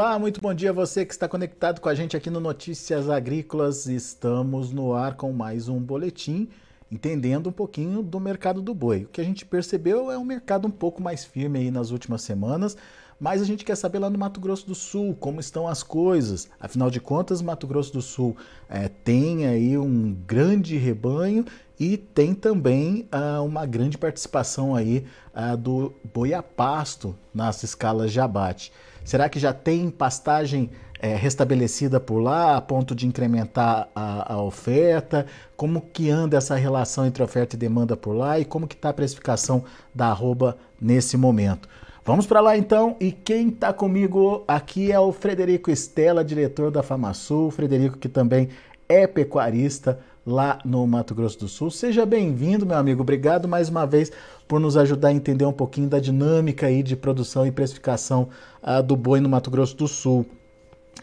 Olá, muito bom dia a você que está conectado com a gente aqui no Notícias Agrícolas. Estamos no ar com mais um boletim, entendendo um pouquinho do mercado do boi. O que a gente percebeu é um mercado um pouco mais firme aí nas últimas semanas, mas a gente quer saber lá no Mato Grosso do Sul como estão as coisas. Afinal de contas, Mato Grosso do Sul é, tem aí um grande rebanho e tem também uh, uma grande participação aí uh, do boi a pasto nas escalas de abate. Será que já tem pastagem é, restabelecida por lá a ponto de incrementar a, a, oferta? Como que anda essa relação entre oferta e demanda por lá e como que está a precificação da arroba nesse momento? Vamos para lá então e quem está comigo aqui é o Frederico Estela, diretor da FamaSul. Frederico que também é pecuarista lá no Mato Grosso do Sul. Seja bem-vindo, meu amigo. Obrigado mais uma vez por nos ajudar a entender um pouquinho da dinâmica aí de produção e precificação uh, do boi no Mato Grosso do Sul.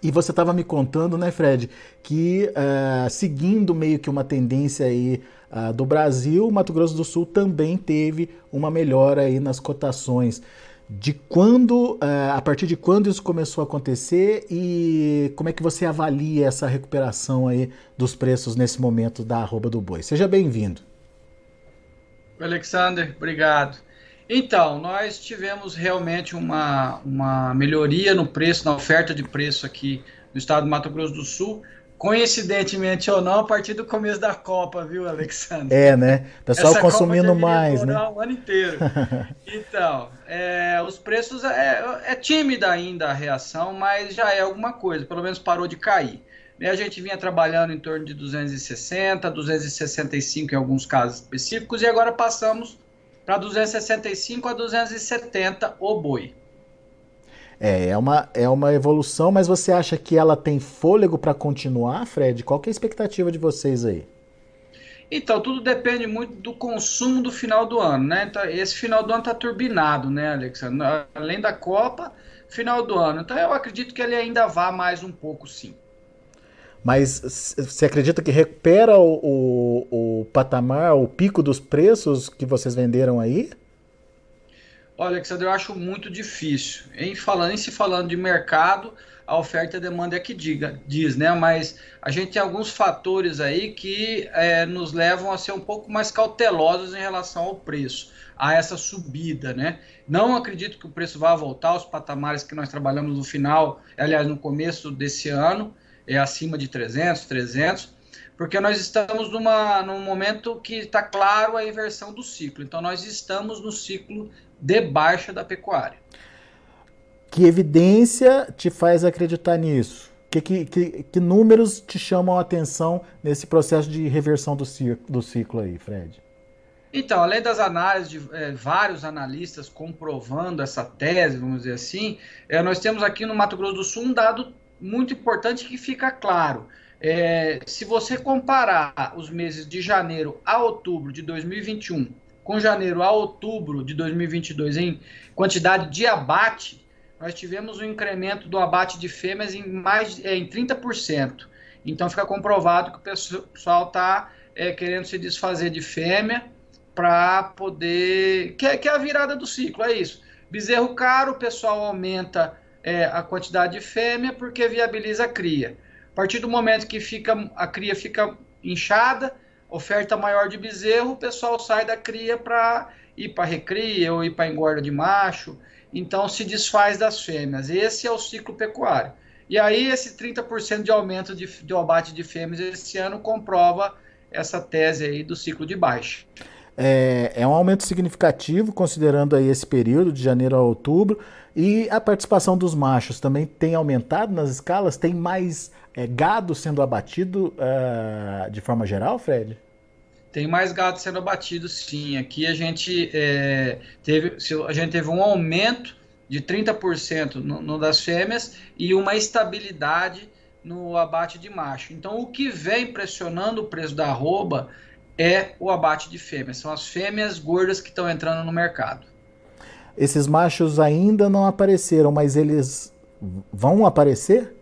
E você estava me contando, né, Fred, que uh, seguindo meio que uma tendência aí uh, do Brasil, o Mato Grosso do Sul também teve uma melhora aí nas cotações. De quando, uh, a partir de quando isso começou a acontecer e como é que você avalia essa recuperação aí dos preços nesse momento da arroba do boi? Seja bem-vindo. Alexander, obrigado. Então, nós tivemos realmente uma, uma melhoria no preço, na oferta de preço aqui no estado do Mato Grosso do Sul. Coincidentemente ou não, a partir do começo da Copa, viu, Alexandre? É, né? O pessoal Essa consumindo mais, né? o ano inteiro. então, é, os preços é, é tímida ainda a reação, mas já é alguma coisa, pelo menos parou de cair. A gente vinha trabalhando em torno de 260, 265 em alguns casos específicos, e agora passamos para 265 a 270 o boi. É, é uma, é uma evolução, mas você acha que ela tem fôlego para continuar, Fred? Qual é a expectativa de vocês aí? Então, tudo depende muito do consumo do final do ano, né? Então, esse final do ano está turbinado, né, Alexandre? Além da Copa, final do ano. Então, eu acredito que ele ainda vá mais um pouco, sim. Mas você acredita que recupera o, o, o, patamar, o pico dos preços que vocês venderam aí? Olha, Alexandre, eu acho muito difícil. Em, falando, em se falando de mercado, a oferta e a demanda é que diga, diz, né? Mas a gente tem alguns fatores aí que é, nos levam a ser um pouco mais cautelosos em relação ao preço, a essa subida, né? Não acredito que o preço vá voltar aos patamares que nós trabalhamos no final, aliás, no começo desse ano é acima de 300, 300, porque nós estamos numa, num momento que está claro a inversão do ciclo. Então, nós estamos no ciclo de baixa da pecuária. Que evidência te faz acreditar nisso? Que, que, que, que números te chamam a atenção nesse processo de reversão do ciclo, do ciclo aí, Fred? Então, além das análises de é, vários analistas comprovando essa tese, vamos dizer assim, é, nós temos aqui no Mato Grosso do Sul um dado muito importante que fica claro. É, se você comparar os meses de janeiro a outubro de 2021 com janeiro a outubro de 2022 em quantidade de abate, nós tivemos um incremento do abate de fêmeas em mais é, em 30%. Então fica comprovado que o pessoal está é, querendo se desfazer de fêmea para poder. Que é, que é a virada do ciclo, é isso. Bezerro caro, o pessoal aumenta é, a quantidade de fêmea porque viabiliza a cria. A partir do momento que fica, a cria fica inchada, oferta maior de bezerro, o pessoal sai da cria para ir para recria ou ir para engorda de macho. Então se desfaz das fêmeas. Esse é o ciclo pecuário. E aí esse 30% de aumento de, de abate de fêmeas esse ano comprova essa tese aí do ciclo de baixa. É, é, um aumento significativo, considerando aí esse período de janeiro a outubro. E a participação dos machos também tem aumentado nas escalas? Tem mais é, gado sendo abatido uh, de forma geral, Fred? Tem mais gado sendo abatido, sim. Aqui a gente, é, teve, a gente teve um aumento de 30% no, no das fêmeas e uma estabilidade no abate de macho. Então, o que vem pressionando o preço da arroba é o abate de fêmeas. São as fêmeas gordas que estão entrando no mercado. Esses machos ainda não apareceram, mas eles vão aparecer?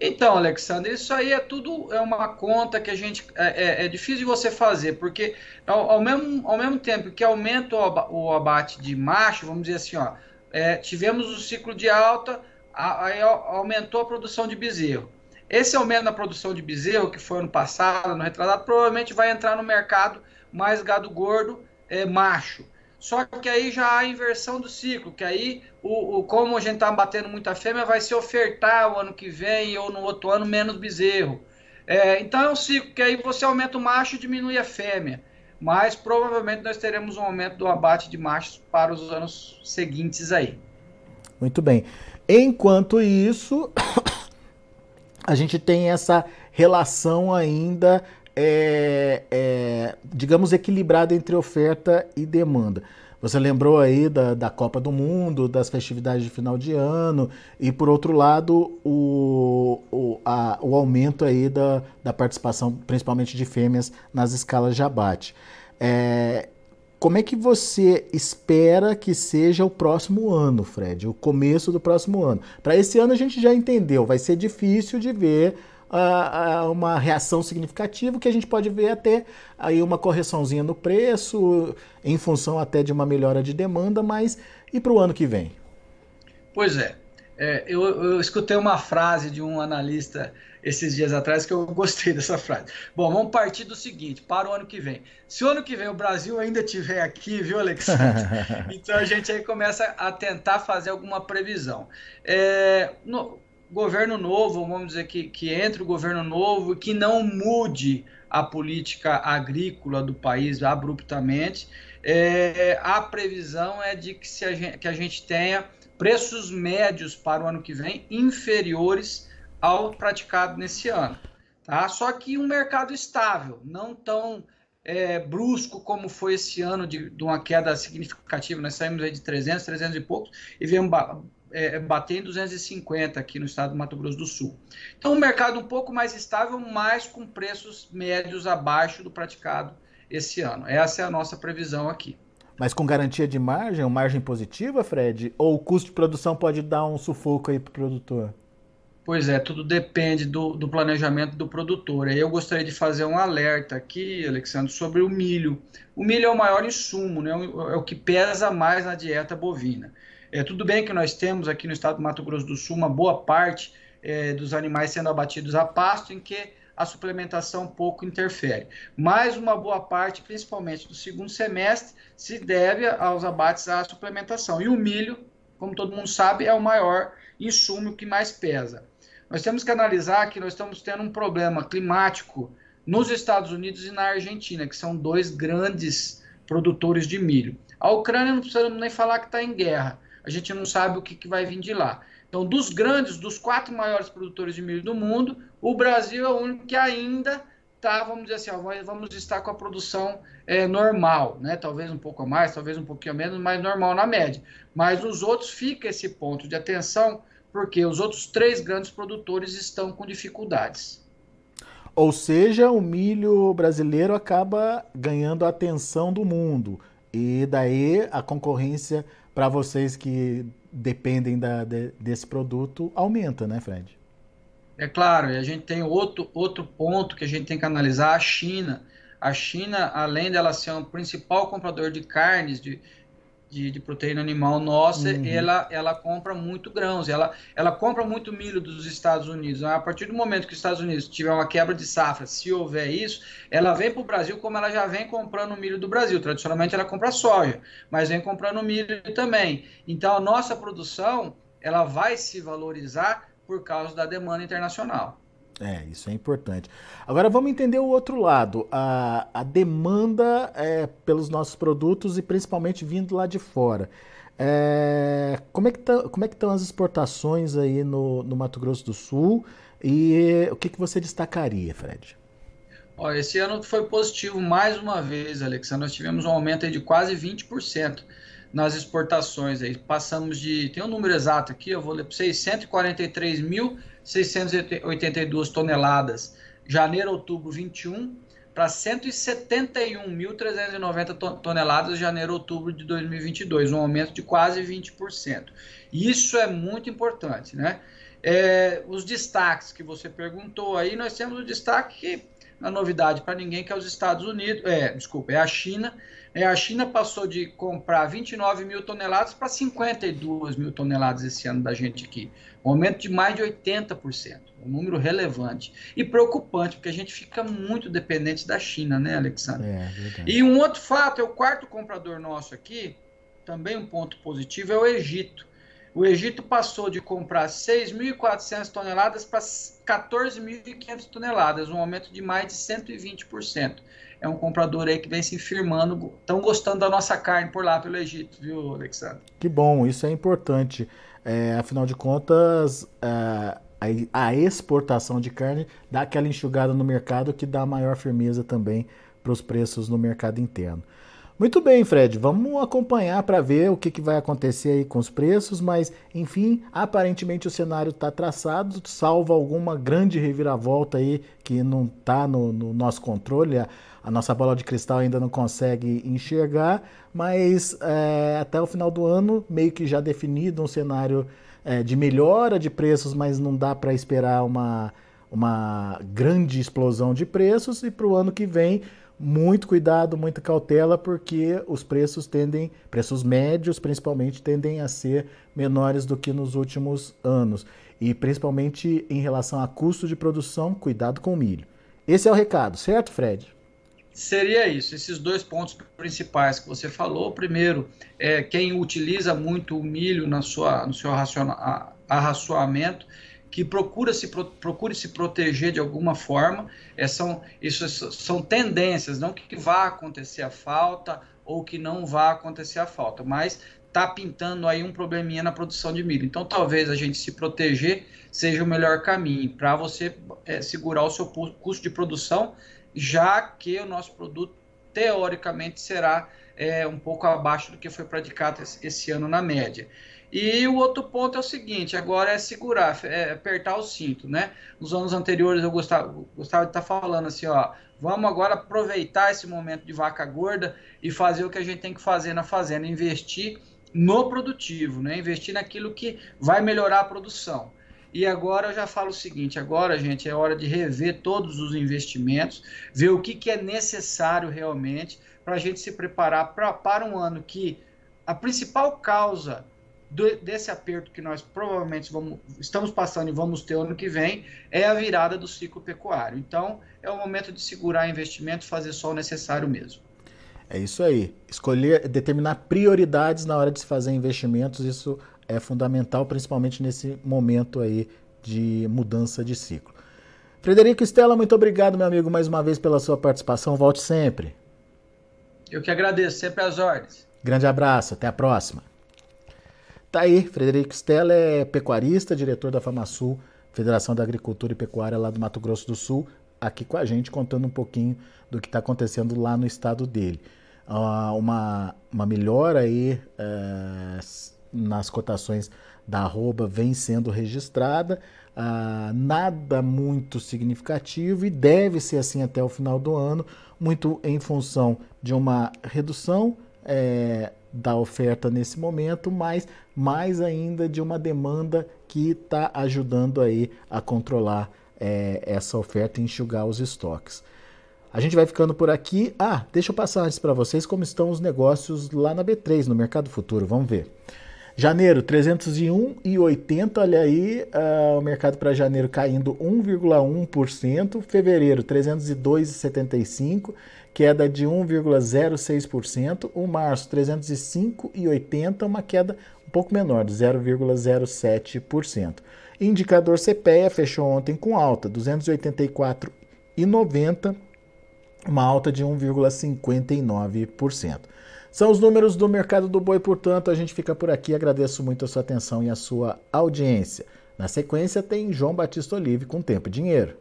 Então, Alexandre, isso aí é tudo é uma conta que a gente é, é, é difícil de você fazer, porque ao, ao, mesmo, ao mesmo tempo que aumenta o, abate de macho, vamos dizer assim, ó, é, tivemos o ciclo de alta, aí aumentou a produção de bezerro. Esse aumento na produção de bezerro, que foi ano passado, no retrasado, provavelmente vai entrar no mercado mais gado gordo é, macho. Só que aí já há inversão do ciclo, que aí, o, o como a gente está batendo muita fêmea, vai se ofertar o ano que vem ou no outro ano menos bezerro. É, então é um ciclo que aí você aumenta o macho e diminui a fêmea. Mas provavelmente nós teremos um aumento do abate de machos para os anos seguintes aí. Muito bem. Enquanto isso, a gente tem essa relação ainda, é, é, digamos, equilibrada entre oferta e demanda. Você lembrou aí da, da Copa do Mundo, das festividades de final de ano, e por outro lado, o, o, a, o aumento aí da, da participação, principalmente de fêmeas, nas escalas de abate. É, como é que você espera que seja o próximo ano, Fred? O começo do próximo ano? Para esse ano a gente já entendeu, vai ser difícil de ver uh, uh, uma reação significativa, que a gente pode ver até aí uma correçãozinha no preço, em função até de uma melhora de demanda, mas e para o ano que vem? Pois é. É eu, eu escutei uma frase de um analista esses dias atrás que eu gostei dessa frase. Bom, vamos partir do seguinte, para o ano que vem. Se o ano que vem o Brasil ainda estiver aqui, viu, Alexandre? então a gente aí começa a tentar fazer alguma previsão. É, no, governo novo, vamos dizer que, que entre o governo novo e que não mude a política agrícola do país abruptamente, é, a previsão é de que, se a gente, que a gente tenha preços médios para o ano que vem inferiores ao praticado nesse ano. Tá? Só que um mercado estável, não tão é, brusco como foi esse ano de, de, uma queda significativa. Nós saímos aí de 300, 300 e poucos e viemos ba é, bater em 250 aqui no estado do Mato Grosso do Sul. Então, um mercado um pouco mais estável, mas com preços médios abaixo do praticado esse ano. Essa é a nossa previsão aqui. Mas com garantia de margem, uma margem positiva, Fred? Ou o custo de produção pode dar um sufoco aí para o produtor? Pois é, tudo depende do, do planejamento do produtor. Eu gostaria de fazer um alerta aqui, Alexandre, sobre o milho. O milho é o maior insumo, né? é o que pesa mais na dieta bovina. É, tudo bem que nós temos aqui no estado do Mato Grosso do Sul uma boa parte é, dos animais sendo abatidos a pasto, em que a suplementação pouco interfere. Mas uma boa parte, principalmente do segundo semestre, se deve aos abates à suplementação. E o milho, como todo mundo sabe, é o maior insumo que mais pesa. Nós temos que analisar que nós estamos tendo um problema climático nos Estados Unidos e na Argentina, que são dois grandes produtores de milho. A Ucrânia não precisamos nem falar que está em guerra. A gente não sabe o que, que vai vir de lá. Então, dos grandes, dos quatro maiores produtores de milho do mundo, o Brasil é o único que ainda está, vamos dizer assim, ó, vamos estar com a produção é, normal, né? Talvez um pouco a mais, talvez um pouquinho a menos, mas normal na média. Mas os outros fica esse ponto de atenção porque os outros três grandes produtores estão com dificuldades. Ou seja, o milho brasileiro acaba ganhando a atenção do mundo. E daí a concorrência para vocês que dependem da, de, desse produto aumenta, né, Fred? É claro, e a gente tem outro, outro ponto que a gente tem que analisar, a China. A China, além dela ser o um principal comprador de carnes, de, de, de proteína animal nossa, uhum. ela, ela compra muito grãos, ela, ela compra muito milho dos Estados Unidos. A partir do momento que os Estados Unidos tiver uma quebra de safra, se houver isso, ela vem para o Brasil como ela já vem comprando milho do Brasil. Tradicionalmente ela compra soja, mas vem comprando milho também. Então a nossa produção ela vai se valorizar por causa da demanda internacional. É, isso é importante. Agora vamos entender o outro lado, a, a demanda é, pelos nossos produtos e principalmente vindo lá de fora. É, como, é que tá, é estão as exportações aí no, no Mato Grosso do Sul e o que, que você destacaria, Fred? Olha, esse ano foi positivo mais uma vez, Alexandre. Nós tivemos um aumento de quase 20% nas exportações. Aí. Passamos de. Tem um número exato aqui, eu vou ler para vocês: 143.682 toneladas. Janeiro, outubro, 21 para 171.390 toneladas janeiro, outubro de 2022, um aumento de quase 20%. Isso é muito importante, né? É, os destaques que você perguntou aí, nós temos o destaque que a novidade para ninguém que é os Estados Unidos, é, desculpa, é a China, a China passou de comprar 29 mil toneladas para 52 mil toneladas esse ano da gente aqui. Um aumento de mais de 80%. Um número relevante. E preocupante, porque a gente fica muito dependente da China, né, Alexandre? É, e um outro fato, é o quarto comprador nosso aqui, também um ponto positivo, é o Egito. O Egito passou de comprar 6.400 toneladas para 14.500 toneladas, um aumento de mais de 120% é um comprador aí que vem se firmando, estão gostando da nossa carne por lá, pelo Egito, viu, Alexandre? Que bom, isso é importante. É, afinal de contas, é, a, a, exportação de carne dá aquela enxugada no mercado que dá maior firmeza também para os preços no mercado interno. Muito bem, Fred, vamos acompanhar para ver o que, que, vai acontecer aí com os preços, mas enfim, aparentemente o cenário está traçado, salvo alguma grande reviravolta aí que não está no, no, nosso controle. A, a, nossa bola de cristal ainda não consegue enxergar, mas é, até o final do ano, meio que já definido um cenário é, de melhora de preços, mas não dá para esperar uma, uma grande explosão de preços, e para o ano que vem muito cuidado, muita cautela, porque os preços tendem, preços médios principalmente, tendem a ser menores do que nos últimos anos. E principalmente em relação a custo de produção, cuidado com o milho. Esse é o recado, certo, Fred? Seria isso, esses dois pontos principais que você falou. Primeiro, é quem utiliza muito o milho na sua, no seu arraçoamento que procura se, procure se proteger de alguma forma. É, são, isso são tendências, não que vá acontecer a falta ou que não vá acontecer a falta, mas está pintando aí um probleminha na produção de milho. Então, talvez a gente se proteger seja o melhor caminho para você é, segurar o seu custo de produção, já que o nosso produto, teoricamente, será é, um pouco abaixo do que foi praticado esse ano na média. E o outro ponto é o seguinte, agora é segurar, é apertar o cinto, né? Nos anos anteriores eu gostava, gostava de estar tá falando assim, ó, vamos agora aproveitar esse momento de vaca gorda e fazer o que a gente tem que fazer na fazenda, investir no produtivo, né? Investir naquilo que vai melhorar a produção. E agora eu já falo o seguinte: agora, gente, é hora de rever todos os investimentos, ver o que, que é necessário realmente para a gente se preparar pra, para um ano que a principal causa do, desse aperto que nós provavelmente vamos, estamos passando e vamos ter ano que vem é a virada do ciclo pecuário. Então, é o momento de segurar investimento, fazer só o necessário mesmo. É isso aí. Escolher, determinar prioridades na hora de se fazer investimentos, isso é fundamental, principalmente nesse momento aí de mudança de ciclo. Frederico Estela, muito obrigado, meu amigo, mais uma vez pela sua participação. Volte sempre. Eu que agradeço, sempre às ordens. Grande abraço, até a próxima. Tá aí, Frederico Stella é pecuarista, diretor da FamaSul, Federação da Agricultura e Pecuária lá do Mato Grosso do Sul, aqui com a gente contando um pouquinho do que está acontecendo lá no estado dele. Uh, uma, uma melhora aí uh, nas cotações da arroba vem sendo registrada, uh, nada muito significativo e deve ser assim até o final do ano, muito em função de uma redução é, da oferta nesse momento, mas mais ainda de uma demanda que está ajudando aí a controlar é, essa oferta e enxugar os estoques. A gente vai ficando por aqui. Ah, deixa eu passar antes para vocês como estão os negócios lá na B3, no Mercado Futuro. Vamos ver. Janeiro, 301,80. Olha aí, uh, o mercado para janeiro caindo 1,1%. Fevereiro, 302,75, queda de 1,06%. O março, 305,80, uma queda um pouco menor, de 0,07%. Indicador CPEA fechou ontem com alta, 284,90, uma alta de 1,59%. São os números do mercado do boi, portanto, a gente fica por aqui. Agradeço muito a sua atenção e a sua audiência. Na sequência tem João Batista Olive com Tempo e Dinheiro.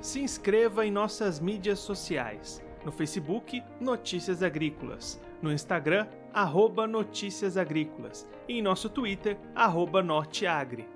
Se inscreva em nossas mídias sociais. No Facebook, Notícias Agrícolas. No Instagram, arroba Notícias Agrícolas. E em nosso Twitter, arroba Norteagri.